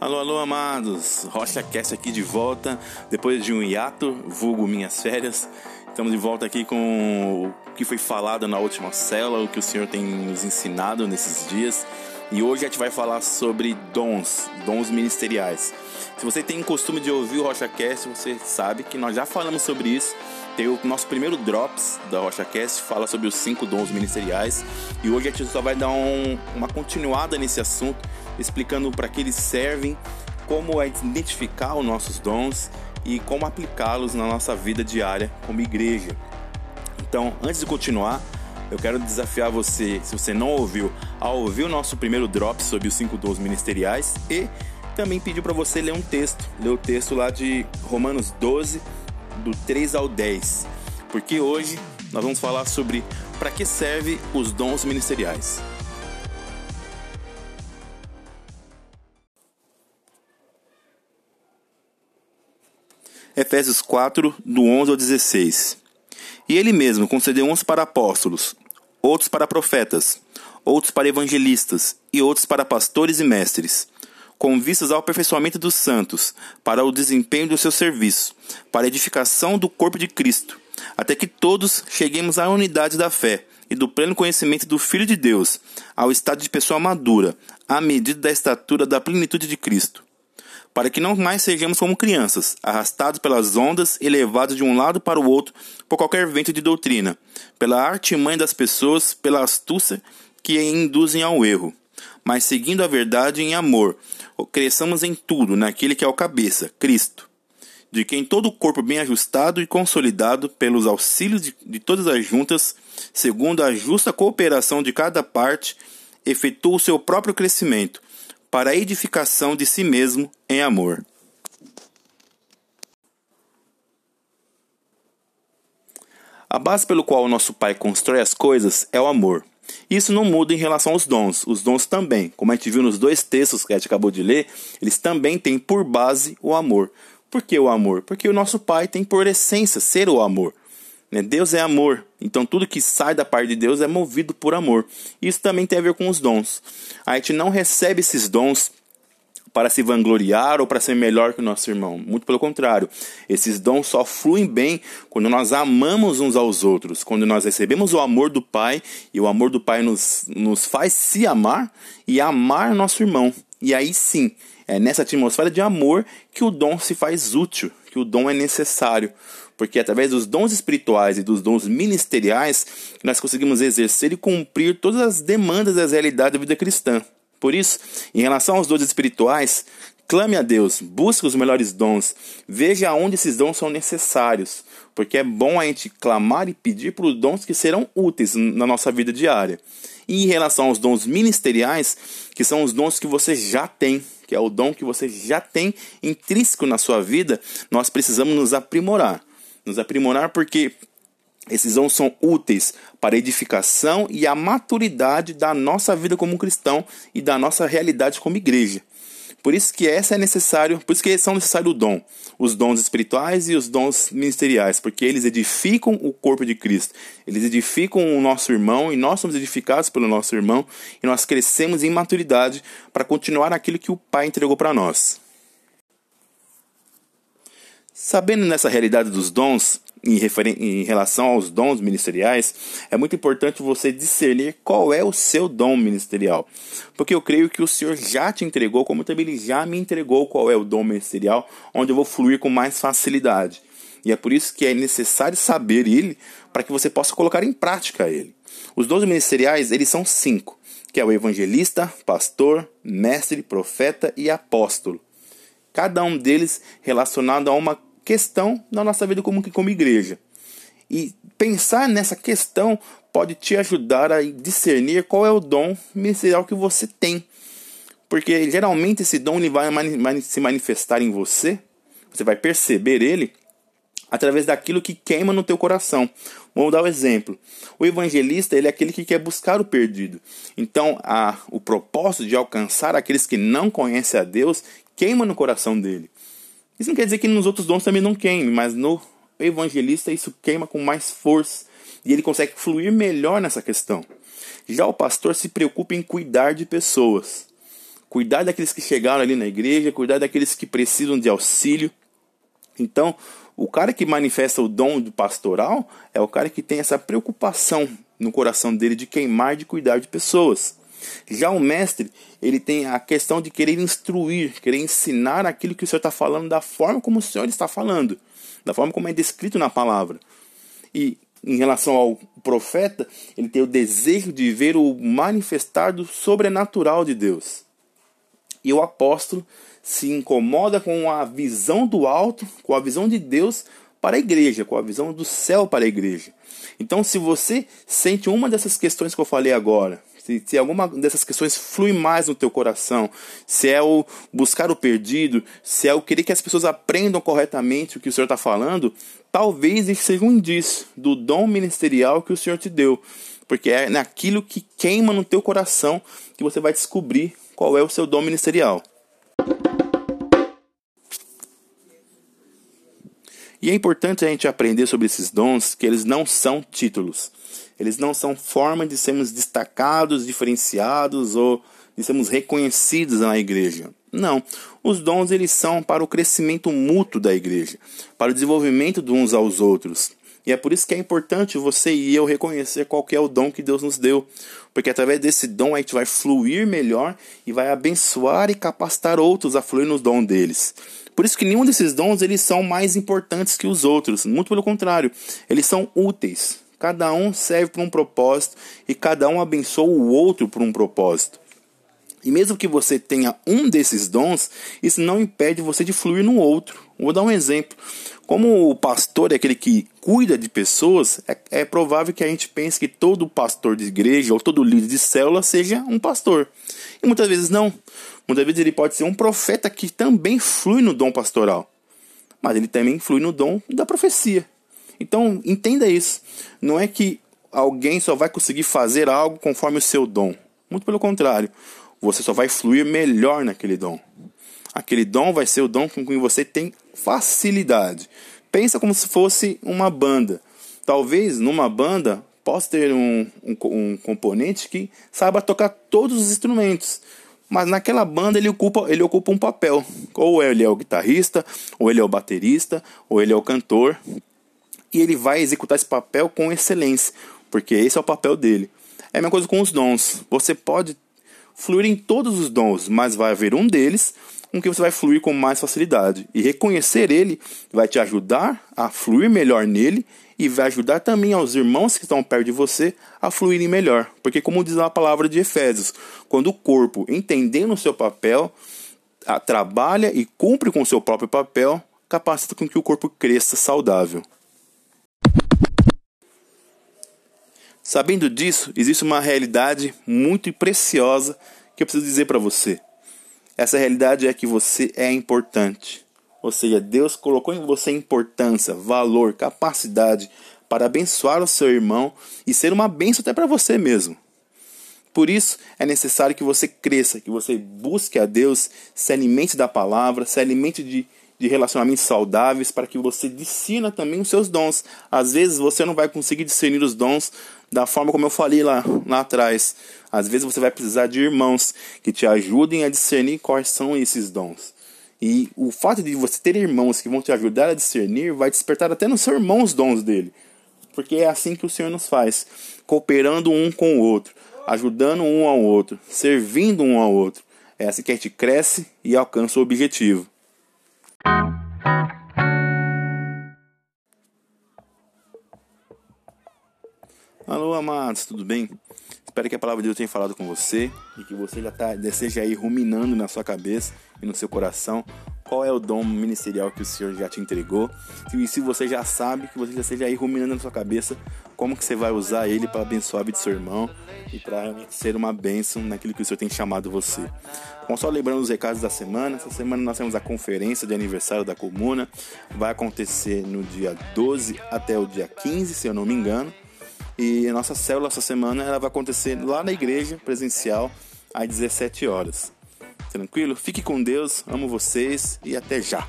Alô, alô, amados! Rocha Cast aqui de volta, depois de um hiato, vulgo minhas férias. Estamos de volta aqui com o que foi falado na última cela, o que o Senhor tem nos ensinado nesses dias. E hoje a gente vai falar sobre dons, dons ministeriais. Se você tem o costume de ouvir o Rocha Cast, você sabe que nós já falamos sobre isso. Tem o nosso primeiro Drops da Rocha Cast, fala sobre os cinco dons ministeriais. E hoje a gente só vai dar um, uma continuada nesse assunto explicando para que eles servem, como é identificar os nossos dons e como aplicá-los na nossa vida diária como igreja. Então, antes de continuar, eu quero desafiar você, se você não ouviu, a ouvir o nosso primeiro drop sobre os cinco dons ministeriais e também pedir para você ler um texto, ler o texto lá de Romanos 12, do 3 ao 10, porque hoje nós vamos falar sobre para que serve os dons ministeriais. Efésios 4, do 11 ao 16. E ele mesmo concedeu uns para apóstolos, outros para profetas, outros para evangelistas e outros para pastores e mestres, com vistas ao aperfeiçoamento dos santos, para o desempenho do seu serviço, para a edificação do corpo de Cristo, até que todos cheguemos à unidade da fé e do pleno conhecimento do Filho de Deus, ao estado de pessoa madura, à medida da estatura da plenitude de Cristo para que não mais sejamos como crianças, arrastados pelas ondas e levados de um lado para o outro por qualquer vento de doutrina, pela artimanha das pessoas, pela astúcia que induzem ao erro. Mas seguindo a verdade em amor, cresçamos em tudo naquele que é o cabeça, Cristo, de quem todo o corpo bem ajustado e consolidado pelos auxílios de, de todas as juntas, segundo a justa cooperação de cada parte, efetua o seu próprio crescimento para a edificação de si mesmo em amor. A base pelo qual o nosso Pai constrói as coisas é o amor. Isso não muda em relação aos dons. Os dons também, como a gente viu nos dois textos que a gente acabou de ler, eles também têm por base o amor. Por que o amor? Porque o nosso Pai tem por essência ser o amor. Né? Deus é amor, então tudo que sai da parte de Deus é movido por amor. Isso também tem a ver com os dons. A gente não recebe esses dons para se vangloriar ou para ser melhor que o nosso irmão. Muito pelo contrário. Esses dons só fluem bem quando nós amamos uns aos outros, quando nós recebemos o amor do Pai e o amor do Pai nos, nos faz se amar e amar nosso irmão. E aí sim, é nessa atmosfera de amor que o dom se faz útil, que o dom é necessário porque através dos dons espirituais e dos dons ministeriais nós conseguimos exercer e cumprir todas as demandas das realidades da vida cristã. Por isso, em relação aos dons espirituais, clame a Deus, busque os melhores dons, veja onde esses dons são necessários, porque é bom a gente clamar e pedir por dons que serão úteis na nossa vida diária. E em relação aos dons ministeriais, que são os dons que você já tem, que é o dom que você já tem intrínseco na sua vida, nós precisamos nos aprimorar nos aprimorar porque esses dons são úteis para a edificação e a maturidade da nossa vida como cristão e da nossa realidade como igreja. Por isso que essa é necessário, por isso que são necessários o dom, os dons espirituais e os dons ministeriais, porque eles edificam o corpo de Cristo. Eles edificam o nosso irmão e nós somos edificados pelo nosso irmão e nós crescemos em maturidade para continuar aquilo que o Pai entregou para nós. Sabendo nessa realidade dos dons, em, em, relação aos dons ministeriais, é muito importante você discernir qual é o seu dom ministerial. Porque eu creio que o Senhor já te entregou, como também Ele já me entregou qual é o dom ministerial, onde eu vou fluir com mais facilidade. E é por isso que é necessário saber ele, para que você possa colocar em prática ele. Os dons ministeriais, eles são cinco, que é o evangelista, pastor, mestre, profeta e apóstolo cada um deles relacionado a uma questão na nossa vida como, como igreja. E pensar nessa questão pode te ajudar a discernir qual é o dom ministerial que você tem. Porque geralmente esse dom ele vai se manifestar em você, você vai perceber ele através daquilo que queima no teu coração. Vamos dar um exemplo. O evangelista ele é aquele que quer buscar o perdido. Então, a, o propósito de alcançar aqueles que não conhecem a Deus queima no coração dele. Isso não quer dizer que nos outros dons também não queime, mas no evangelista isso queima com mais força e ele consegue fluir melhor nessa questão. Já o pastor se preocupa em cuidar de pessoas. cuidar daqueles que chegaram ali na igreja, cuidar daqueles que precisam de auxílio. Então, o cara que manifesta o dom do pastoral é o cara que tem essa preocupação no coração dele de queimar, de cuidar de pessoas. Já o mestre, ele tem a questão de querer instruir, querer ensinar aquilo que o Senhor está falando da forma como o Senhor está falando, da forma como é descrito na palavra. E em relação ao profeta, ele tem o desejo de ver o manifestar do sobrenatural de Deus. E o apóstolo se incomoda com a visão do alto, com a visão de Deus para a igreja, com a visão do céu para a igreja. Então, se você sente uma dessas questões que eu falei agora, se, se alguma dessas questões flui mais no teu coração, se é o buscar o perdido, se é o querer que as pessoas aprendam corretamente o que o Senhor está falando, talvez isso seja um indício do dom ministerial que o Senhor te deu. Porque é naquilo que queima no teu coração que você vai descobrir qual é o seu dom ministerial. E é importante a gente aprender sobre esses dons que eles não são títulos. Eles não são forma de sermos destacados, diferenciados ou de sermos reconhecidos na igreja. Não, os dons eles são para o crescimento mútuo da igreja, para o desenvolvimento de uns aos outros. E é por isso que é importante você e eu reconhecer qual é o dom que Deus nos deu, porque através desse dom a gente vai fluir melhor e vai abençoar e capacitar outros a fluir nos dons deles. Por isso que nenhum desses dons eles são mais importantes que os outros, muito pelo contrário, eles são úteis. Cada um serve para um propósito e cada um abençoa o outro por um propósito. E mesmo que você tenha um desses dons, isso não impede você de fluir no outro. Vou dar um exemplo. Como o pastor é aquele que cuida de pessoas, é, é, provável que a gente pense que todo pastor de igreja ou todo líder de célula seja um pastor. E muitas vezes não. Muitas vezes ele pode ser um profeta que também flui no dom pastoral. Mas ele também flui no dom da profecia. Então, entenda isso. Não é que alguém só vai conseguir fazer algo conforme o seu dom. Muito pelo contrário. Você só vai fluir melhor naquele dom. Aquele dom vai ser o dom com que você tem facilidade. Pensa como se fosse uma banda. Talvez numa banda possa ter um, um, um componente que saiba tocar todos os instrumentos. Mas naquela banda ele ocupa, ele ocupa um papel. Ou ele é o guitarrista, ou ele é o baterista, ou ele é o cantor e ele vai executar esse papel com excelência, porque esse é o papel dele. É a mesma coisa com os dons. Você pode fluir em todos os dons, mas vai haver um deles com que você vai fluir com mais facilidade. E reconhecer ele vai te ajudar a fluir melhor nele e vai ajudar também aos irmãos que estão perto de você a fluírem melhor. Porque, como diz a palavra de Efésios, quando o corpo, entendendo o seu papel, trabalha e cumpre com o seu próprio papel, capacita com que o corpo cresça saudável. Sabendo disso, existe uma realidade muito preciosa que eu preciso dizer para você. Essa realidade é que você é importante. Ou seja, Deus colocou em você importância, valor, capacidade para abençoar o seu irmão e ser uma bênção até para você mesmo. Por isso, é necessário que você cresça, que você busque a Deus, se alimente da palavra, se alimente de de relacionamentos saudáveis para que você discina também os seus dons. Às vezes você não vai conseguir discernir os dons da forma como eu falei lá, lá atrás. Às vezes você vai precisar de irmãos que te ajudem a discernir quais são esses dons. E o fato de você ter irmãos que vão te ajudar a discernir vai despertar até no seu irmão os dons dele. Porque é assim que o Senhor nos faz, cooperando um com o outro, ajudando um ao outro, servindo um ao outro. É assim que a gente cresce e alcança o objetivo. Alô, amados, tudo bem? Espero que a palavra de Deus tenha falado com você e que você já tá, esteja aí ruminando na sua cabeça e no seu coração qual é o dom ministerial que o Senhor já te entregou. E se você já sabe, que você já esteja aí ruminando na sua cabeça como que você vai usar ele para abençoar a vida do seu irmão e para ser uma bênção naquilo que o Senhor tem chamado você. Bom, só lembrando os recados da semana, essa semana nós temos a conferência de aniversário da comuna, vai acontecer no dia 12 até o dia 15, se eu não me engano. E a nossa célula essa semana ela vai acontecer lá na igreja presencial às 17 horas. Tranquilo? Fique com Deus, amo vocês e até já.